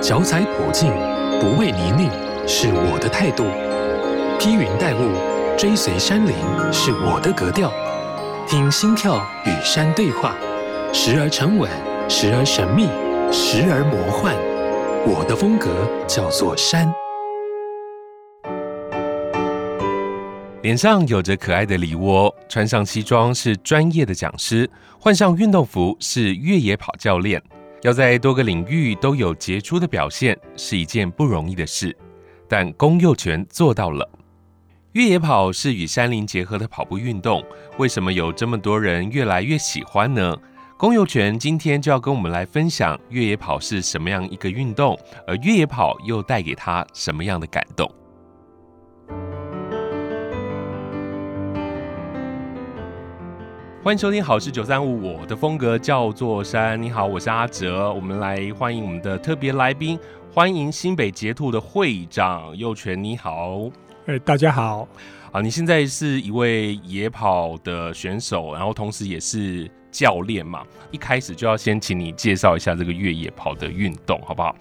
脚踩普径，不畏泥泞，是我的态度；披云戴雾，追随山林，是我的格调。听心跳与山对话，时而沉稳，时而神秘，时而魔幻。我的风格叫做山。脸上有着可爱的梨窝，穿上西装是专业的讲师，换上运动服是越野跑教练。要在多个领域都有杰出的表现，是一件不容易的事。但龚佑全做到了。越野跑是与山林结合的跑步运动，为什么有这么多人越来越喜欢呢？龚佑全今天就要跟我们来分享越野跑是什么样一个运动，而越野跑又带给他什么样的感动。欢迎收听好事九三五，我的风格叫做山。你好，我是阿哲，我们来欢迎我们的特别来宾，欢迎新北捷兔的会长佑全。你好，哎、欸，大家好。啊，你现在是一位野跑的选手，然后同时也是教练嘛。一开始就要先请你介绍一下这个越野跑的运动，好不好？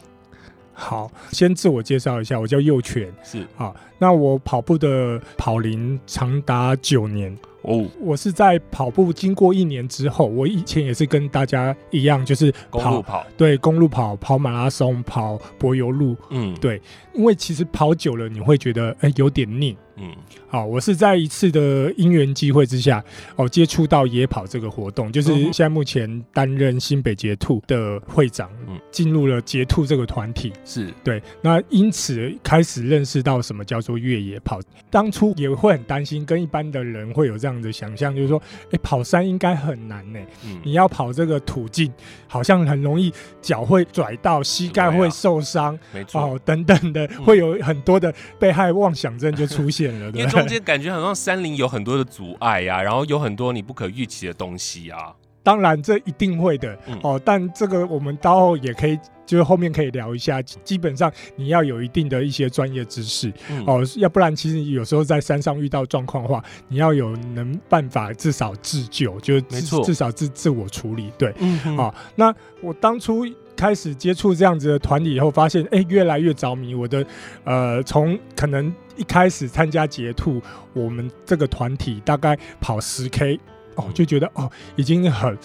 好，先自我介绍一下，我叫佑全。是啊，那我跑步的跑龄长达九年。哦，我是在跑步经过一年之后，我以前也是跟大家一样，就是跑公路跑，对，公路跑、跑马拉松、跑柏油路，嗯，对，因为其实跑久了你会觉得哎、欸、有点腻。嗯，好，我是在一次的因缘机会之下，哦，接触到野跑这个活动，就是现在目前担任新北捷兔的会长，嗯，进入了捷兔这个团体，是。对，那因此开始认识到什么叫做越野跑。当初也会很担心，跟一般的人会有这样的想象，就是说，哎、欸，跑山应该很难呢，嗯，你要跑这个途径，好像很容易脚会拽到，膝盖会受伤，没错，哦，等等的，会有很多的被害妄想症就出现。因为中间感觉好像山林有很多的阻碍呀、啊，然后有很多你不可预期的东西啊。当然这一定会的、嗯、哦，但这个我们到后也可以，就是后面可以聊一下。基本上你要有一定的一些专业知识、嗯、哦，要不然其实有时候在山上遇到状况的话，你要有能办法至少自救，就至至少自自我处理。对，嗯，哦，那我当初。开始接触这样子的团体以后，发现哎、欸，越来越着迷。我的呃，从可能一开始参加捷兔，我们这个团体大概跑十 K 哦，就觉得哦，已经很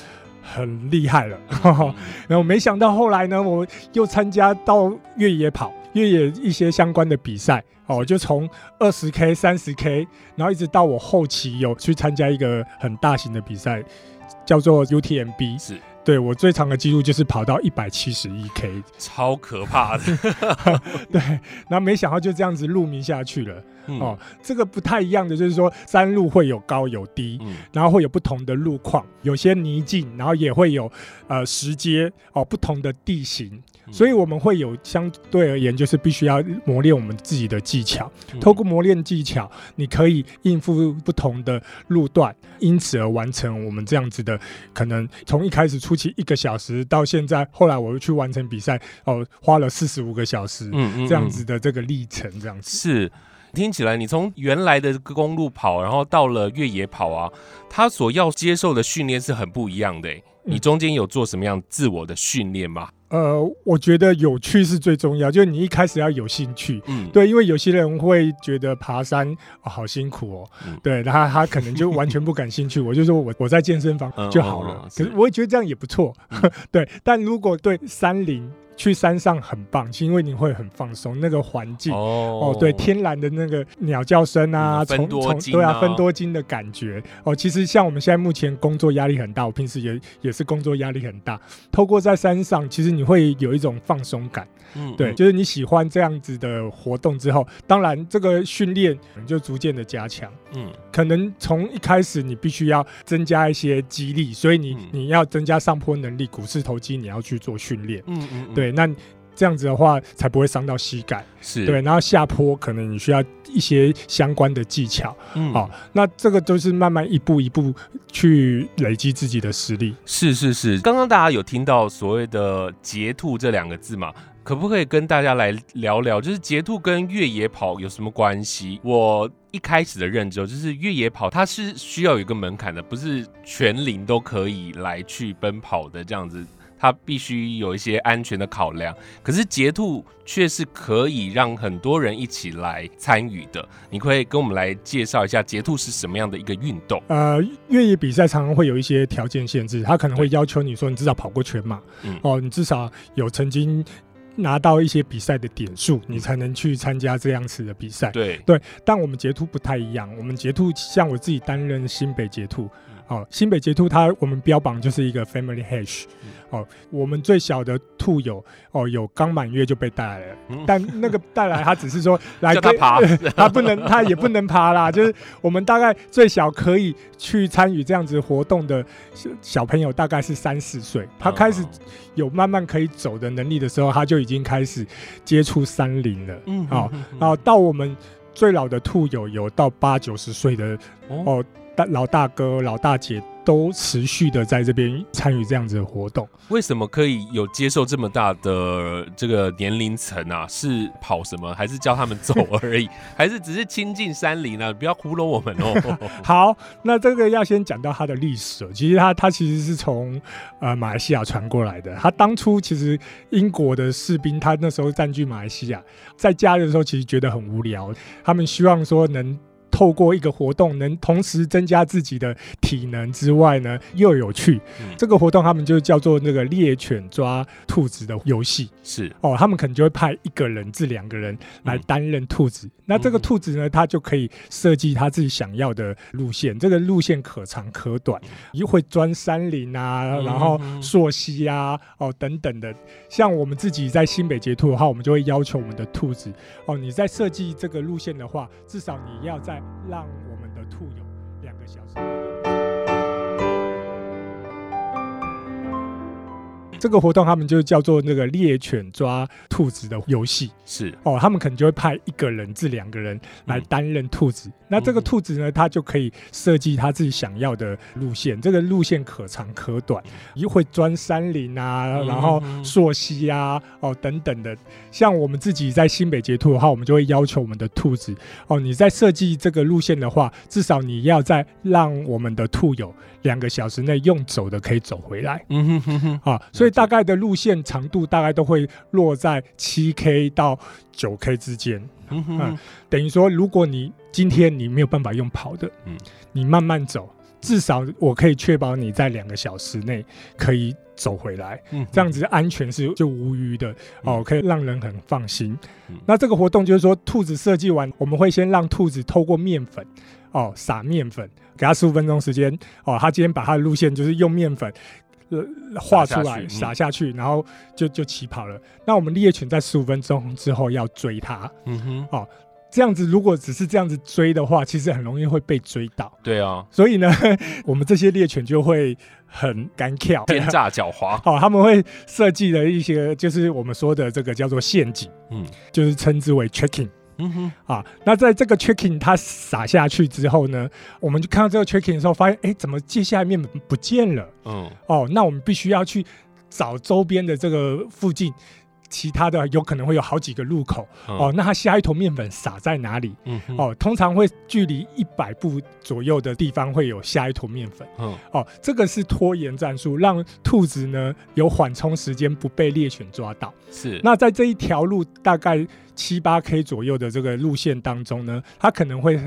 很厉害了。然后没想到后来呢，我又参加到越野跑、越野一些相关的比赛哦，就从二十 K、三十 K，然后一直到我后期有去参加一个很大型的比赛，叫做 UTMB。是。对，我最长的记录就是跑到一百七十一 K，超可怕的。对，然后没想到就这样子入名下去了。嗯、哦，这个不太一样的就是说，山路会有高有低，嗯、然后会有不同的路况，有些泥泞，然后也会有呃石阶哦，不同的地形，嗯、所以我们会有相对而言，就是必须要磨练我们自己的技巧。嗯、透过磨练技巧，你可以应付不同的路段，因此而完成我们这样子的可能从一开始初期一个小时到现在，后来我又去完成比赛哦，花了四十五个小时，嗯嗯，这样子的这个历程，这样子是。听起来，你从原来的公路跑，然后到了越野跑啊，他所要接受的训练是很不一样的。你中间有做什么样自我的训练吗？呃，我觉得有趣是最重要，就是你一开始要有兴趣。嗯，对，因为有些人会觉得爬山、哦、好辛苦哦。嗯、对，他他可能就完全不感兴趣。我就说我我在健身房就好了。可是我也觉得这样也不错。嗯、对，但如果对山林。去山上很棒，是因为你会很放松，那个环境哦，哦，对，天然的那个鸟叫声啊，从从、嗯啊、对啊，分多金的感觉。哦。其实像我们现在目前工作压力很大，我平时也也是工作压力很大。透过在山上，其实你会有一种放松感，嗯，对，就是你喜欢这样子的活动之后，当然这个训练就逐渐的加强，嗯，可能从一开始你必须要增加一些肌力，所以你、嗯、你要增加上坡能力，股四头肌你要去做训练，嗯嗯，对。那这样子的话，才不会伤到膝盖。是对，然后下坡可能你需要一些相关的技巧。嗯，好，那这个都是慢慢一步一步去累积自己的实力。是是是，刚刚大家有听到所谓的“捷兔”这两个字嘛？可不可以跟大家来聊聊，就是捷兔跟越野跑有什么关系？我一开始的认知就是越野跑它是需要有一个门槛的，不是全龄都可以来去奔跑的这样子。它必须有一些安全的考量。可是捷兔却是可以让很多人一起来参与的。你可以跟我们来介绍一下捷兔是什么样的一个运动？呃，越野比赛常常会有一些条件限制，它可能会要求你说你至少跑过全马，嗯，哦，你至少有曾经。拿到一些比赛的点数，你才能去参加这样子的比赛。对对，但我们捷兔不太一样。我们捷兔像我自己担任新北捷兔，哦，新北捷兔它我们标榜就是一个 family hash。哦，我们最小的兔友哦，有刚满月就被带来了，嗯、但那个带来它只是说 来它爬，他不能，它也不能爬啦。就是我们大概最小可以去参与这样子活动的小朋友，大概是三四岁。他开始有慢慢可以走的能力的时候，他就已经开始接触山林了。嗯，好、哦，然后到我们最老的兔友有到八九十岁的哦，大老大哥、老大姐。都持续的在这边参与这样子的活动，为什么可以有接受这么大的这个年龄层啊？是跑什么，还是教他们走 而已，还是只是亲近山林呢？不要糊弄我们哦。好，那这个要先讲到它的历史。其实它它其实是从呃马来西亚传过来的。它当初其实英国的士兵，他那时候占据马来西亚，在假日的时候其实觉得很无聊，他们希望说能。透过一个活动，能同时增加自己的体能之外呢，又有趣。嗯、这个活动他们就叫做那个猎犬抓兔子的游戏。是哦，他们可能就会派一个人至两个人来担任兔子。嗯、那这个兔子呢，它就可以设计他自己想要的路线。这个路线可长可短，又会钻山林啊，然后溯溪啊，哦等等的。像我们自己在新北捷兔的话，我们就会要求我们的兔子哦，你在设计这个路线的话，至少你要在让我们的兔友两个小时。这个活动他们就叫做那个猎犬抓兔子的游戏，是哦，他们可能就会派一个人至两个人来担任兔子。嗯、那这个兔子呢，它就可以设计他自己想要的路线，这个路线可长可短，又会钻山林啊，然后溯溪啊，哦等等的。像我们自己在新北捷兔的话，我们就会要求我们的兔子哦，你在设计这个路线的话，至少你要在让我们的兔友两个小时内用走的可以走回来。嗯哼哼哼，啊，所以。大概的路线长度大概都会落在七 K 到九 K 之间，嗯哼，嗯，等于说，如果你今天你没有办法用跑的，嗯，你慢慢走，至少我可以确保你在两个小时内可以走回来，嗯，这样子安全是就无虞的哦，可以让人很放心。那这个活动就是说，兔子设计完，我们会先让兔子透过面粉哦撒面粉，给他十五分钟时间哦，他今天把他的路线就是用面粉。画出来，撒下去，然后就就起跑了。那我们猎犬在十五分钟之后要追它，嗯哼，哦，这样子如果只是这样子追的话，其实很容易会被追到。对啊，所以呢，我们这些猎犬就会很干跳，奸诈狡猾。哦，他们会设计了一些，就是我们说的这个叫做陷阱，嗯，就是称之为 tricking。嗯哼，啊，那在这个 checking 它撒下去之后呢，我们就看到这个 checking 的时候，发现，哎，怎么接下来面粉不见了？嗯，哦，那我们必须要去找周边的这个附近。其他的有可能会有好几个路口、嗯、哦，那它下一坨面粉撒在哪里？嗯哼，哦，通常会距离一百步左右的地方会有下一坨面粉。嗯，哦，这个是拖延战术，让兔子呢有缓冲时间，不被猎犬抓到。是，那在这一条路大概七八 K 左右的这个路线当中呢，它可能会。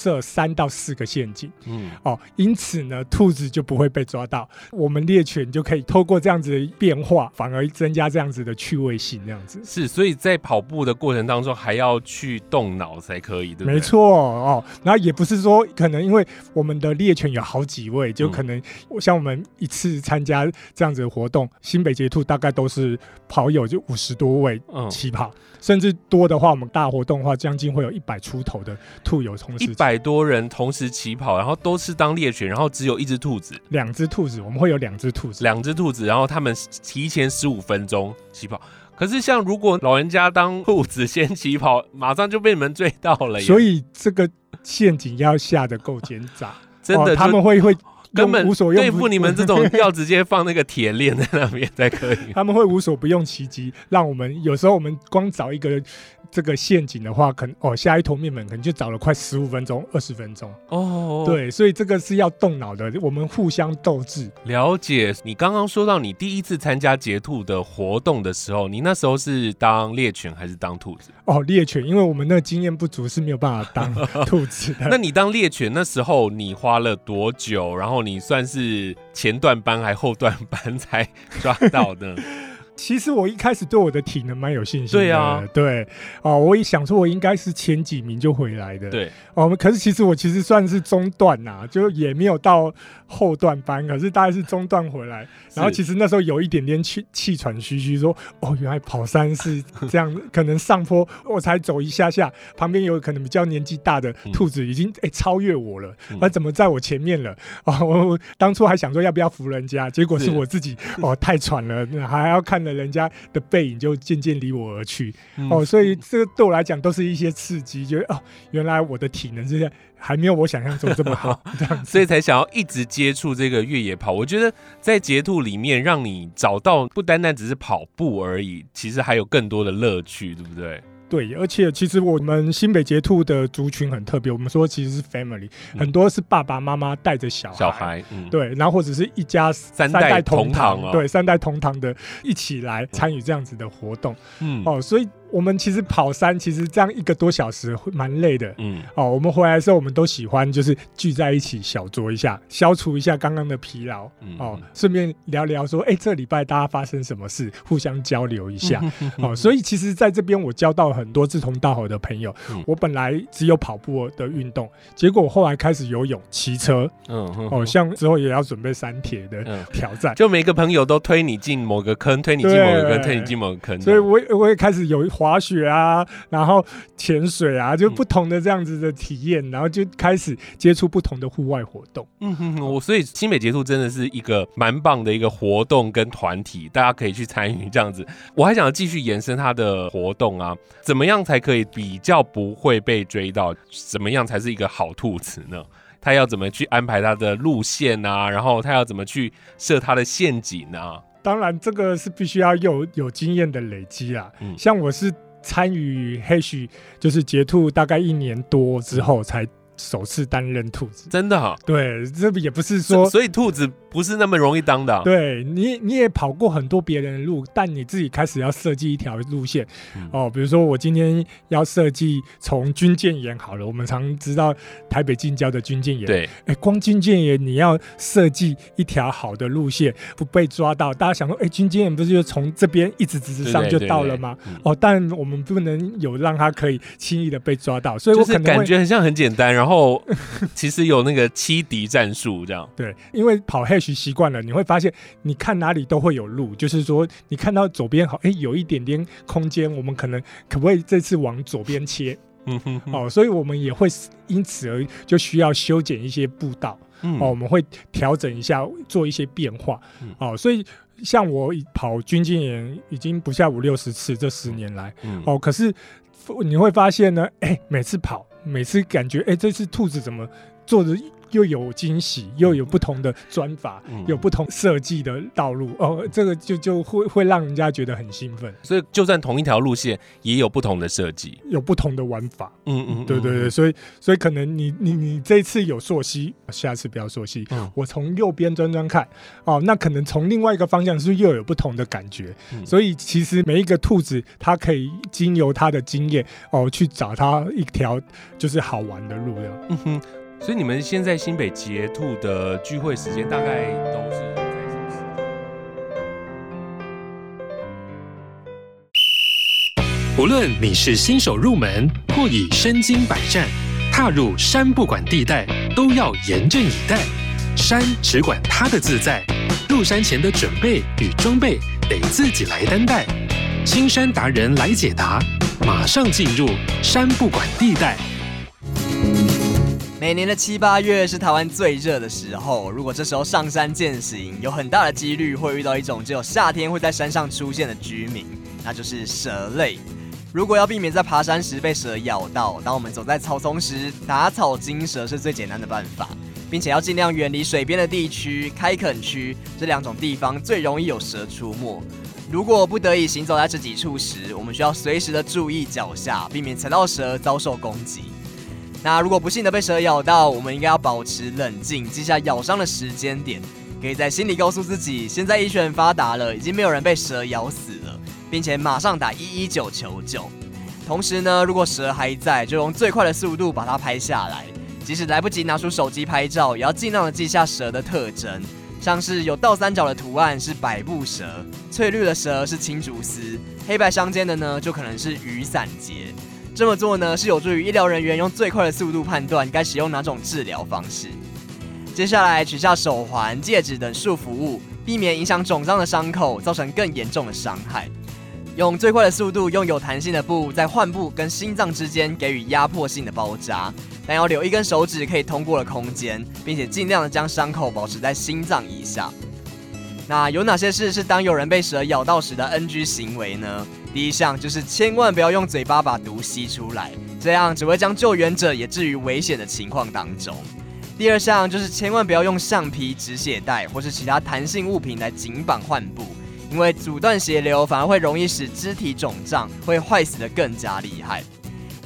设三到四个陷阱，嗯，哦，因此呢，兔子就不会被抓到，我们猎犬就可以透过这样子的变化，反而增加这样子的趣味性，这样子。是，所以在跑步的过程当中还要去动脑才可以，对不对？没错哦，那也不是说可能因为我们的猎犬有好几位，就可能像我们一次参加这样子的活动，嗯、新北捷兔大概都是跑友就五十多位起跑，嗯、甚至多的话，我们大活动的话，将近会有一百出头的兔友同时一。百多人同时起跑，然后都是当猎犬，然后只有一只兔子，两只兔子，我们会有两只兔子，两只兔子，然后他们提前十五分钟起跑。可是像如果老人家当兔子先起跑，马上就被你们追到了，所以这个陷阱要下的够奸诈，真的、哦、他们会会。根本对付你们这种要直接放那个铁链在那边才可以。他们会无所不用其极，让我们有时候我们光找一个这个陷阱的话，可能哦下一坨面粉可能就找了快十五分钟、二十分钟哦。对，所以这个是要动脑的，我们互相斗智。了解。你刚刚说到你第一次参加截兔的活动的时候，你那时候是当猎犬还是当兔子？哦，猎犬，因为我们那个经验不足是没有办法当 兔子的。那你当猎犬那时候你花了多久？然后你算是前段班还后段班才抓到的？其实我一开始对我的体能蛮有信心的，对啊，对，哦，我一想说，我应该是前几名就回来的，对，哦，可是其实我其实算是中段呐，就也没有到后段班，可是大概是中段回来，然后其实那时候有一点点气气喘吁吁，说，哦，原来跑山是这样，可能上坡我才走一下下，旁边有可能比较年纪大的兔子已经哎、欸、超越我了，那、嗯、怎么在我前面了？哦，我当初还想说要不要扶人家，结果是我自己哦 太喘了，还要看着。人家的背影就渐渐离我而去，嗯、哦，所以这个对我来讲都是一些刺激，觉得哦，原来我的体能是还没有我想象中这么好，这样，所以才想要一直接触这个越野跑。我觉得在截兔里面，让你找到不单单只是跑步而已，其实还有更多的乐趣，对不对？对，而且其实我们新北捷兔的族群很特别，我们说其实是 family，、嗯、很多是爸爸妈妈带着小孩，小孩，嗯、对，然后或者是一家三代同堂，同堂啊、对，三代同堂的一起来参与这样子的活动，嗯，哦，所以。我们其实跑山，其实这样一个多小时会蛮累的。嗯，哦，我们回来的时候，我们都喜欢就是聚在一起小酌一下，消除一下刚刚的疲劳。嗯，哦，顺便聊聊说，哎，这礼拜大家发生什么事，互相交流一下。嗯、哦，所以其实在这边我交到很多志同道合的朋友。嗯、我本来只有跑步的运动，结果我后来开始游泳、骑车。嗯，哦，像之后也要准备山铁的挑战，就每个朋友都推你进某个坑，推你进某个坑，推你进某个坑。所以我我也开始有。滑雪啊，然后潜水啊，就不同的这样子的体验，然后就开始接触不同的户外活动。嗯哼哼，我所以新北截兔真的是一个蛮棒的一个活动跟团体，大家可以去参与这样子。我还想继续延伸他的活动啊，怎么样才可以比较不会被追到？怎么样才是一个好兔子呢？他要怎么去安排他的路线啊？然后他要怎么去设他的陷阱啊？当然，这个是必须要有有经验的累积啦。嗯，像我是参与 Hash，就是截兔大概一年多之后才首次担任兔子。真的哈？对，这也不是说，所以兔子。不是那么容易当的。对你，你也跑过很多别人的路，但你自己开始要设计一条路线、嗯、哦。比如说，我今天要设计从军舰岩好了，我们常知道台北近郊的军舰岩。对，哎，光军舰岩你要设计一条好的路线，不被抓到。大家想说，哎，军舰岩不是就从这边一直直直上就到了吗？对对对对哦，但我们不能有让它可以轻易的被抓到，所以我可能感觉很像很简单，然后其实有那个欺敌战术这样。对，因为跑黑。学习惯了，你会发现，你看哪里都会有路。就是说，你看到左边好，哎、欸，有一点点空间，我们可能可不可以这次往左边切？嗯哼，哼，哦，所以我们也会因此而就需要修剪一些步道。嗯，哦，我们会调整一下，做一些变化。嗯、哦，所以像我跑军舰岩已经不下五六十次，这十年来，嗯、哦，可是你会发现呢，哎、欸，每次跑，每次感觉，哎、欸，这次兔子怎么做的？又有惊喜，又有不同的钻法，嗯、有不同设计的道路哦，这个就就会会让人家觉得很兴奋。所以，就算同一条路线，也有不同的设计，有不同的玩法。嗯嗯，对对对，所以所以可能你你你这次有溯溪，下次不要溯溪。嗯、我从右边转转看，哦，那可能从另外一个方向是又有不同的感觉。嗯、所以其实每一个兔子，它可以经由它的经验哦，去找它一条就是好玩的路的。嗯哼。所以你们现在新北捷兔的聚会时间大概都是在什么时间？无论你是新手入门，或已身经百战，踏入山不管地带，都要严阵以待。山只管它的自在，入山前的准备与装备得自己来担待。青山达人来解答，马上进入山不管地带。每年的七八月是台湾最热的时候，如果这时候上山健行，有很大的几率会遇到一种只有夏天会在山上出现的居民，那就是蛇类。如果要避免在爬山时被蛇咬到，当我们走在草丛时，打草惊蛇是最简单的办法，并且要尽量远离水边的地区、开垦区这两种地方最容易有蛇出没。如果不得已行走在这几处时，我们需要随时的注意脚下，避免踩到蛇遭受攻击。那如果不幸的被蛇咬到，我们应该要保持冷静，记下咬伤的时间点，可以在心里告诉自己，现在医学很发达了，已经没有人被蛇咬死了，并且马上打一一九求救。同时呢，如果蛇还在，就用最快的速度把它拍下来，即使来不及拿出手机拍照，也要尽量的记下蛇的特征。像是有倒三角的图案是百步蛇，翠绿的蛇是青竹丝，黑白相间的呢就可能是雨伞节。这么做呢是有助于医疗人员用最快的速度判断该使用哪种治疗方式。接下来取下手环、戒指等束缚物，避免影响肿胀的伤口，造成更严重的伤害。用最快的速度，用有弹性的布在患部跟心脏之间给予压迫性的包扎。但要留一根手指可以通过的空间，并且尽量的将伤口保持在心脏以下。那有哪些事是当有人被蛇咬到时的 NG 行为呢？第一项就是千万不要用嘴巴把毒吸出来，这样只会将救援者也置于危险的情况当中。第二项就是千万不要用橡皮、止血带或是其他弹性物品来紧绑患部，因为阻断血流反而会容易使肢体肿胀，会坏死得更加厉害。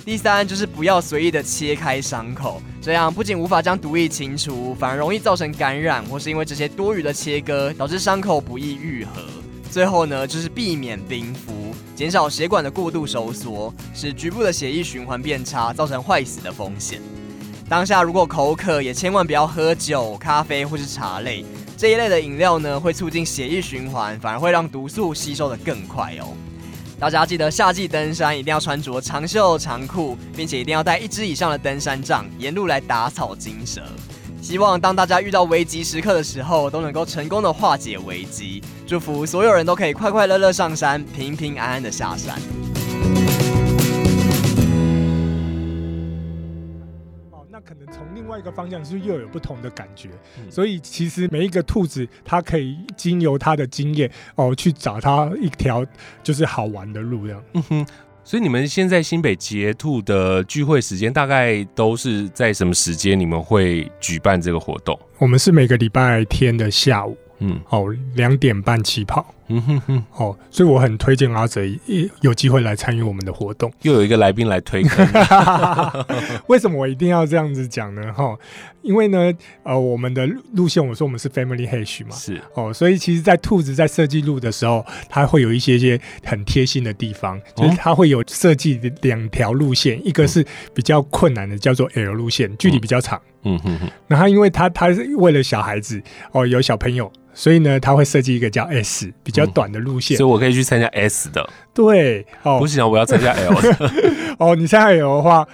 第三就是不要随意的切开伤口，这样不仅无法将毒液清除，反而容易造成感染，或是因为这些多余的切割导致伤口不易愈合。最后呢，就是避免冰敷，减少血管的过度收缩，使局部的血液循环变差，造成坏死的风险。当下如果口渴，也千万不要喝酒、咖啡或是茶类这一类的饮料呢，会促进血液循环，反而会让毒素吸收得更快哦。大家记得夏季登山一定要穿着长袖长裤，并且一定要带一支以上的登山杖，沿路来打草惊蛇。希望当大家遇到危急时刻的时候，都能够成功的化解危机。祝福所有人都可以快快乐乐上山，平平安安的下山。那可能从另外一个方向是又有不同的感觉，所以其实每一个兔子，它可以经由它的经验哦，去找它一条就是好玩的路这样。嗯哼，所以你们现在新北捷兔的聚会时间大概都是在什么时间？你们会举办这个活动？我们是每个礼拜天的下午。嗯，哦，两点半起跑，嗯哼哼，哦，所以我很推荐阿泽有机会来参与我们的活动。又有一个来宾来推坑，为什么我一定要这样子讲呢？哈，因为呢，呃，我们的路线，我说我们是 Family Hash 嘛，是哦，所以其实，在兔子在设计路的时候，它会有一些些很贴心的地方，就是它会有设计两条路线，一个是比较困难的，叫做 L 路线，距离比较长，嗯哼哼，那他因为他他是为了小孩子哦，有小朋友。所以呢，他会设计一个叫 S 比较短的路线，嗯，所以我可以去参加 S 的。对，哦，不行，我要参加 L 的。哦，你参加 L 的话，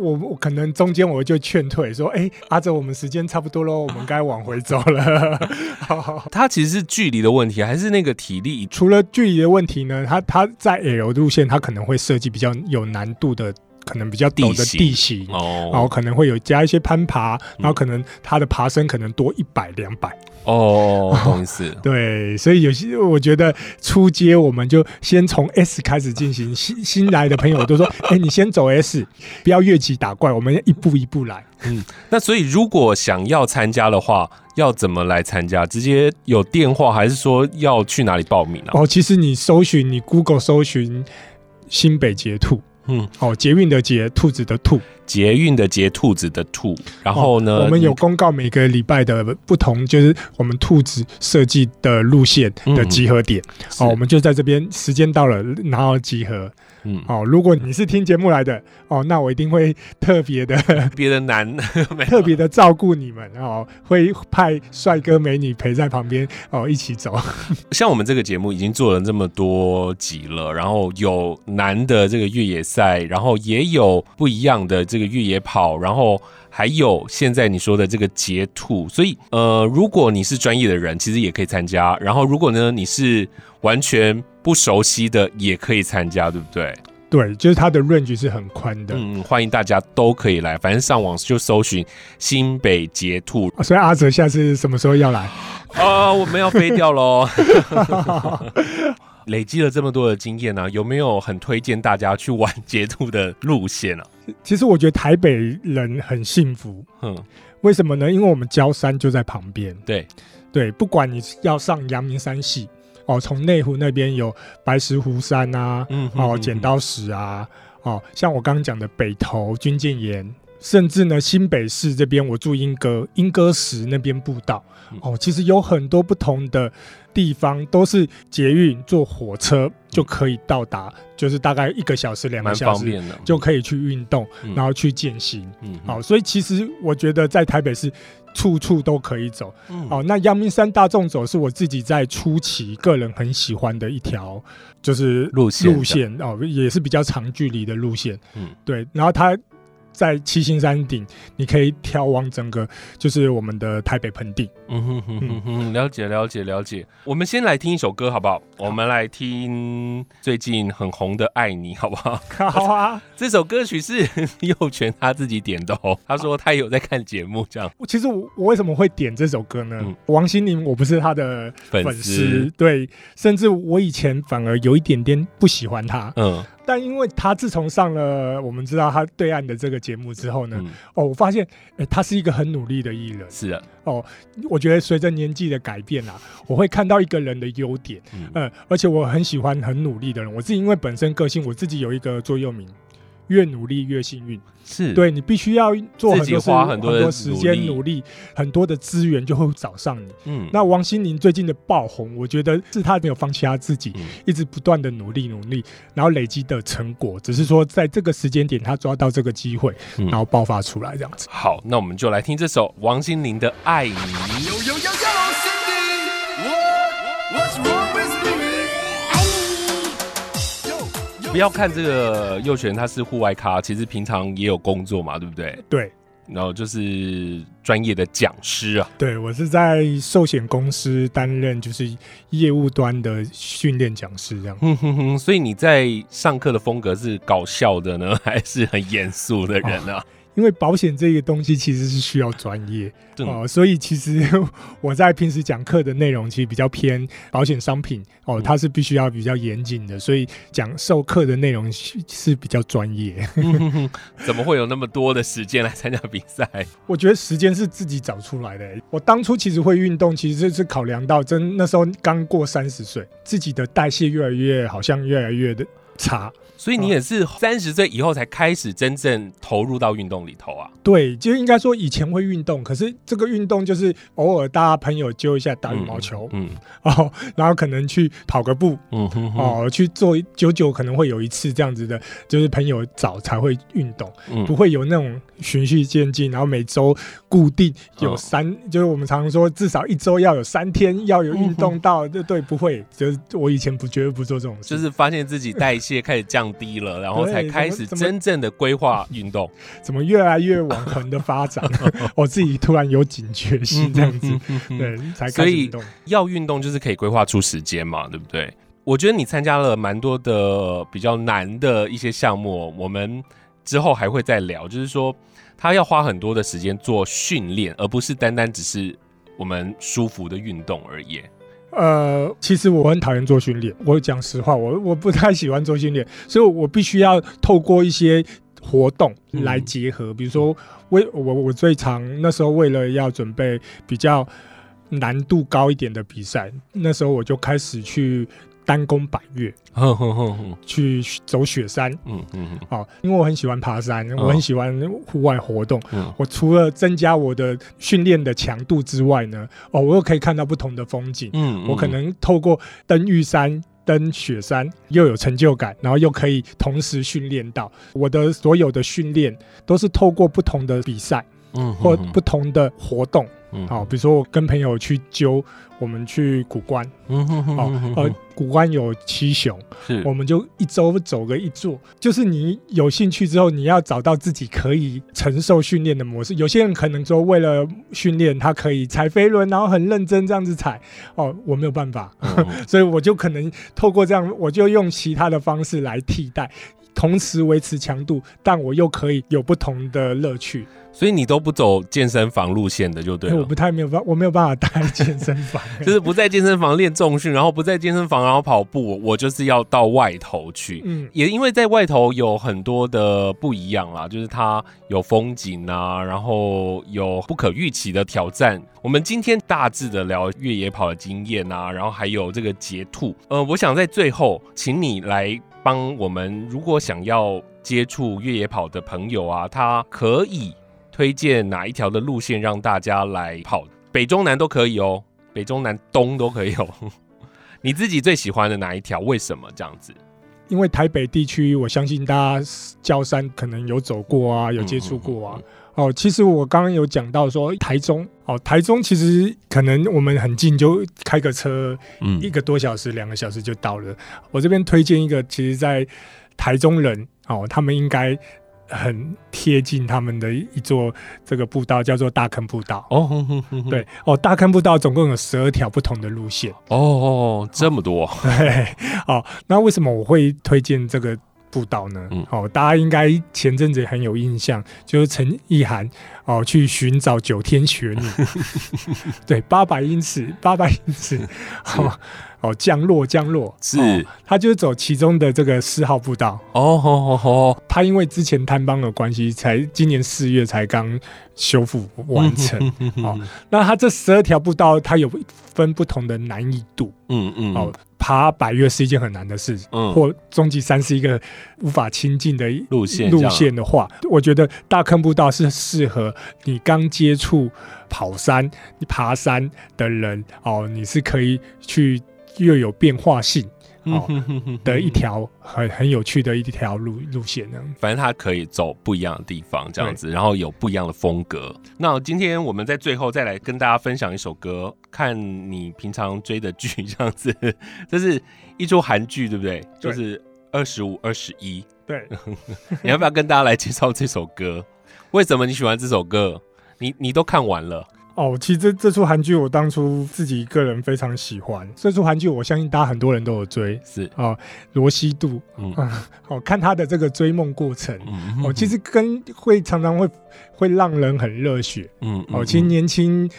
我我可能中间我就劝退，说，哎，阿泽，我们时间差不多喽，我们该往回走了。好好好，它其实是距离的问题，还是那个体力？除了距离的问题呢，它它在 L 路线，它可能会设计比较有难度的。可能比较陡的地形，哦，然后可能会有加一些攀爬，然后可能它的爬升可能多一百两百哦，不好意思，对，所以有些我觉得初阶我们就先从 S 开始进行，新新来的朋友都说，哎、欸，你先走 S，不要越级打怪，我们一步一步来。嗯，那所以如果想要参加的话，要怎么来参加？直接有电话，还是说要去哪里报名呢、啊？哦，其实你搜寻，你 Google 搜寻新北捷兔。嗯，哦，捷运的捷，兔子的兔，捷运的捷，兔子的兔。然后呢，哦、我们有公告每个礼拜的不同，就是我们兔子设计的路线的集合点。嗯、哦，我们就在这边，时间到了，然后集合。嗯，哦，如果你是听节目来的，哦，那我一定会特别的，别的难，特别的照顾你们哦，会派帅哥美女陪在旁边哦，一起走。像我们这个节目已经做了这么多集了，然后有男的这个越野赛，然后也有不一样的这个越野跑，然后还有现在你说的这个截兔，所以呃，如果你是专业的人，其实也可以参加。然后如果呢，你是完全不熟悉的也可以参加，对不对？对，就是它的 range 是很宽的。嗯，欢迎大家都可以来，反正上网就搜寻新北捷兔。所以阿泽下次什么时候要来？啊，我们要飞掉喽！累积了这么多的经验呢、啊，有没有很推荐大家去玩捷兔的路线呢、啊？其实我觉得台北人很幸福。嗯，为什么呢？因为我们郊山就在旁边。对。对，不管你要上阳明山系哦，从内湖那边有白石湖山啊，嗯，哦，剪刀石啊，哦，像我刚刚讲的北投军舰岩。甚至呢，新北市这边我住莺歌，莺歌石那边步道，哦，其实有很多不同的地方，都是捷运坐火车就可以到达，就是大概一个小时、两个小时就可以去运动，然后去健行。嗯，好，所以其实我觉得在台北市处处都可以走。嗯哦，那阳明山大众走是我自己在初期个人很喜欢的一条，就是路线路线哦，也是比较长距离的路线。嗯，对，然后它。在七星山顶，你可以眺望整个，就是我们的台北盆地。嗯哼哼哼哼，了解了解了解。我们先来听一首歌好不好？我们来听最近很红的《爱你》好不好？好啊。这首歌曲是 佑全他自己点的哦。他说他有在看节目，这样。其实我我为什么会点这首歌呢？嗯、王心凌，我不是他的粉丝，对，甚至我以前反而有一点点不喜欢他。嗯。但因为他自从上了我们知道他对岸的这个节目之后呢，嗯、哦，我发现，哎、欸，他是一个很努力的艺人。是啊，哦，我觉得随着年纪的改变啊，我会看到一个人的优点，嗯、呃，而且我很喜欢很努力的人。我自己因为本身个性，我自己有一个座右铭。越努力越幸运，是对你必须要做很多花很多时间努力，很多的资源就会找上你。嗯，那王心凌最近的爆红，我觉得是她没有放弃她自己，嗯、一直不断的努力努力，然后累积的成果，只是说在这个时间点她抓到这个机会，嗯、然后爆发出来这样子。好，那我们就来听这首王心凌的《爱你》。不要看这个佑全，他是户外咖，其实平常也有工作嘛，对不对？对，然后就是专业的讲师啊。对，我是在寿险公司担任就是业务端的训练讲师这样。哼哼哼，所以你在上课的风格是搞笑的呢，还是很严肃的人呢？哦因为保险这个东西其实是需要专业哦，所以其实 我在平时讲课的内容其实比较偏保险商品哦，它是必须要比较严谨的，所以讲授课的内容是比较专业。怎么会有那么多的时间来参加比赛？我觉得时间是自己找出来的。我当初其实会运动，其实是考量到真那时候刚过三十岁，自己的代谢越来越好像越来越的差。所以你也是三十岁以后才开始真正投入到运动里头啊？对，就应该说以前会运动，可是这个运动就是偶尔大家朋友揪一下打羽毛球，嗯，嗯哦，然后可能去跑个步，嗯哼哼。哦，去做久久可能会有一次这样子的，就是朋友找才会运动，嗯、不会有那种循序渐进，然后每周固定有三，哦、就是我们常常说至少一周要有三天要有运动到，对、嗯、哼。对，不会，就是我以前不绝对不做这种事，就是发现自己代谢开始降。低了，然后才开始真正的规划运动怎，怎么越来越往横的发展？我自己突然有警觉性，这样子，对，才开始运动。要运动就是可以规划出时间嘛，对不对？我觉得你参加了蛮多的比较难的一些项目，我们之后还会再聊。就是说，他要花很多的时间做训练，而不是单单只是我们舒服的运动而已。呃，其实我很讨厌做训练。我讲实话，我我不太喜欢做训练，所以我必须要透过一些活动来结合。嗯、比如说，为我我最常那时候为了要准备比较难度高一点的比赛，那时候我就开始去。单攻百岳，呵呵呵呵去走雪山，嗯嗯，好、哦，因为我很喜欢爬山，哦、我很喜欢户外活动。嗯、我除了增加我的训练的强度之外呢，哦，我又可以看到不同的风景。嗯，我可能透过登玉山、登雪山，又有成就感，然后又可以同时训练到我的所有的训练都是透过不同的比赛，嗯，或不同的活动。嗯，好，比如说我跟朋友去揪，我们去古关，嗯哼哼，哼，呃，古关有七雄，是，我们就一周走个一座，就是你有兴趣之后，你要找到自己可以承受训练的模式。有些人可能说为了训练，他可以踩飞轮，然后很认真这样子踩，哦，我没有办法，嗯、所以我就可能透过这样，我就用其他的方式来替代。同时维持强度，但我又可以有不同的乐趣。所以你都不走健身房路线的就对了。我不太没有办，我没有办法待健身房，就是不在健身房练重训，然后不在健身房然后跑步，我就是要到外头去。嗯，也因为在外头有很多的不一样啦，就是它有风景啊，然后有不可预期的挑战。我们今天大致的聊越野跑的经验啊，然后还有这个截兔。呃，我想在最后请你来帮我们，如果想要接触越野跑的朋友啊，他可以。推荐哪一条的路线让大家来跑？北中南都可以哦，北中南东都可以哦。你自己最喜欢的哪一条？为什么这样子？因为台北地区，我相信大家郊山可能有走过啊，有接触过啊。嗯嗯嗯嗯、哦，其实我刚刚有讲到说台中哦，台中其实可能我们很近，就开个车，一个多小时、两个小时就到了。我这边推荐一个，其实在台中人哦，他们应该。很贴近他们的一座这个步道，叫做大坑步道。哦，对哦，大坑步道总共有十二条不同的路线。哦哦，这么多。对，哦，那为什么我会推荐这个步道呢？嗯，哦，大家应该前阵子很有印象，就是陈意涵哦去寻找九天玄女。对，八百英尺，八百英尺。好。哦，降落降落是、哦，他就是走其中的这个四号步道哦，好好好，他因为之前坍帮的关系，才今年四月才刚修复完成。哦，那他这十二条步道，它有分不同的难易度，嗯嗯，哦，爬百越是一件很难的事，嗯，或终极山是一个无法亲近的路线路线的话，我觉得大坑步道是适合你刚接触跑山、你爬山的人哦，你是可以去。又有变化性，哦的一条很很有趣的一条路路线呢。反正它可以走不一样的地方，这样子，然后有不一样的风格。那今天我们在最后再来跟大家分享一首歌，看你平常追的剧这样子。这是一出韩剧，对不对？就是二十五二十一。对，你要不要跟大家来介绍这首歌？为什么你喜欢这首歌？你你都看完了。哦，其实这这出韩剧我当初自己个人非常喜欢。这出韩剧我相信大家很多人都有追，是哦，罗西度，嗯，哦，看他的这个追梦过程，嗯，哦，其实跟会常常会会让人很热血，嗯，哦，其实年轻。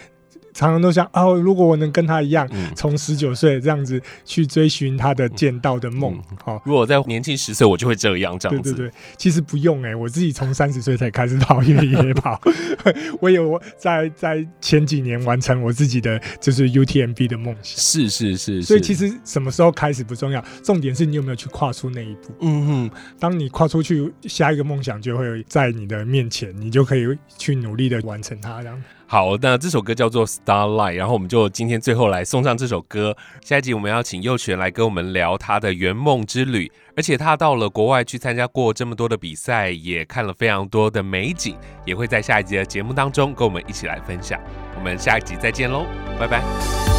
常常都想哦，如果我能跟他一样，从十九岁这样子去追寻他的剑道的梦，好、嗯。如果我在年轻十岁，我就会这样这样子。对对对，其实不用哎、欸，我自己从三十岁才开始跑越野跑，我有在在前几年完成我自己的就是 UTMB 的梦想。是是是，是，所以其实什么时候开始不重要，重点是你有没有去跨出那一步。嗯哼，当你跨出去，下一个梦想就会在你的面前，你就可以去努力的完成它，这样。好，那这首歌叫做《Starlight》，然后我们就今天最后来送上这首歌。下一集我们要请幼泉来跟我们聊他的圆梦之旅，而且他到了国外去参加过这么多的比赛，也看了非常多的美景，也会在下一集的节目当中跟我们一起来分享。我们下一集再见喽，拜拜。